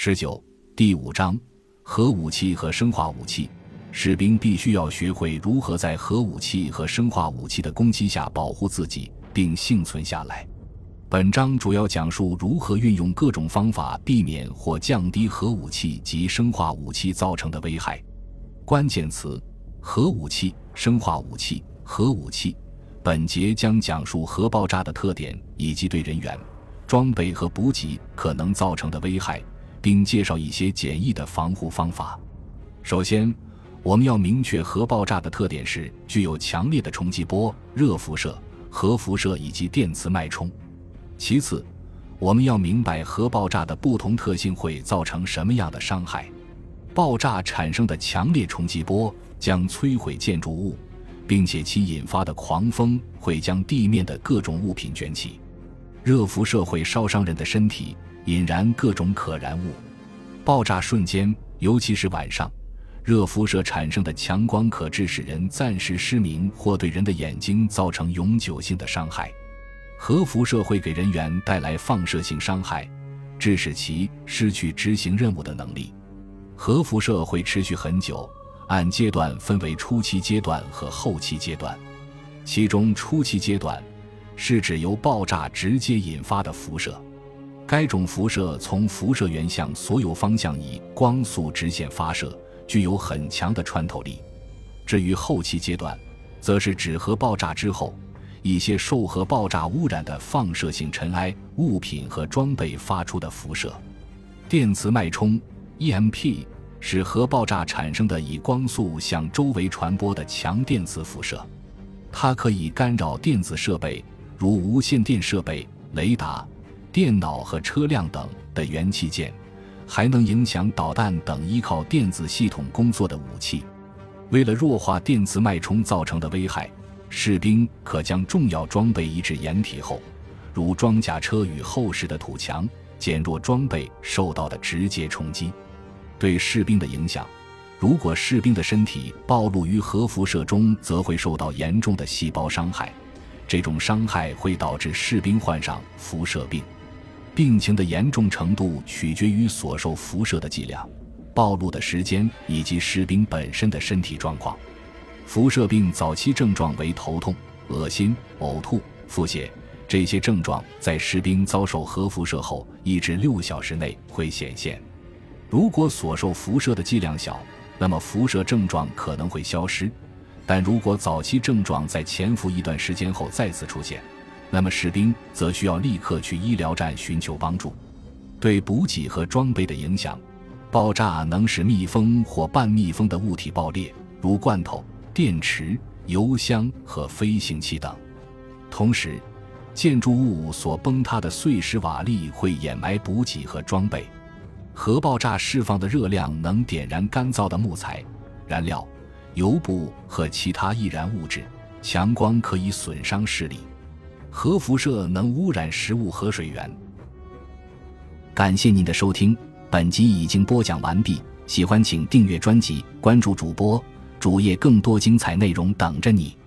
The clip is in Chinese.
十九第五章核武器和生化武器，士兵必须要学会如何在核武器和生化武器的攻击下保护自己并幸存下来。本章主要讲述如何运用各种方法避免或降低核武器及生化武器造成的危害。关键词：核武器、生化武器、核武器。本节将讲述核爆炸的特点以及对人员、装备和补给可能造成的危害。并介绍一些简易的防护方法。首先，我们要明确核爆炸的特点是具有强烈的冲击波、热辐射、核辐射以及电磁脉冲。其次，我们要明白核爆炸的不同特性会造成什么样的伤害。爆炸产生的强烈冲击波将摧毁建筑物，并且其引发的狂风会将地面的各种物品卷起。热辐射会烧伤人的身体。引燃各种可燃物，爆炸瞬间，尤其是晚上，热辐射产生的强光可致使人暂时失明或对人的眼睛造成永久性的伤害。核辐射会给人员带来放射性伤害，致使其失去执行任务的能力。核辐射会持续很久，按阶段分为初期阶段和后期阶段。其中，初期阶段是指由爆炸直接引发的辐射。该种辐射从辐射源向所有方向以光速直线发射，具有很强的穿透力。至于后期阶段，则是指核爆炸之后，一些受核爆炸污染的放射性尘埃、物品和装备发出的辐射。电磁脉冲 （EMP） 是核爆炸产生的以光速向周围传播的强电磁辐射，它可以干扰电子设备，如无线电设备、雷达。电脑和车辆等的元器件，还能影响导弹等依靠电子系统工作的武器。为了弱化电磁脉冲造成的危害，士兵可将重要装备移至掩体后，如装甲车与厚实的土墙，减弱装备受到的直接冲击。对士兵的影响，如果士兵的身体暴露于核辐射中，则会受到严重的细胞伤害。这种伤害会导致士兵患上辐射病。病情的严重程度取决于所受辐射的剂量、暴露的时间以及士兵本身的身体状况。辐射病早期症状为头痛、恶心、呕吐、腹泻，这些症状在士兵遭受核辐射后一至六小时内会显现。如果所受辐射的剂量小，那么辐射症状可能会消失；但如果早期症状在潜伏一段时间后再次出现，那么士兵则需要立刻去医疗站寻求帮助。对补给和装备的影响，爆炸能使密封或半密封的物体爆裂，如罐头、电池、油箱和飞行器等。同时，建筑物所崩塌的碎石瓦砾会掩埋补给和装备。核爆炸释放的热量能点燃干燥的木材、燃料、油布和其他易燃物质。强光可以损伤视力。核辐射能污染食物和水源。感谢您的收听，本集已经播讲完毕。喜欢请订阅专辑，关注主播主页，更多精彩内容等着你。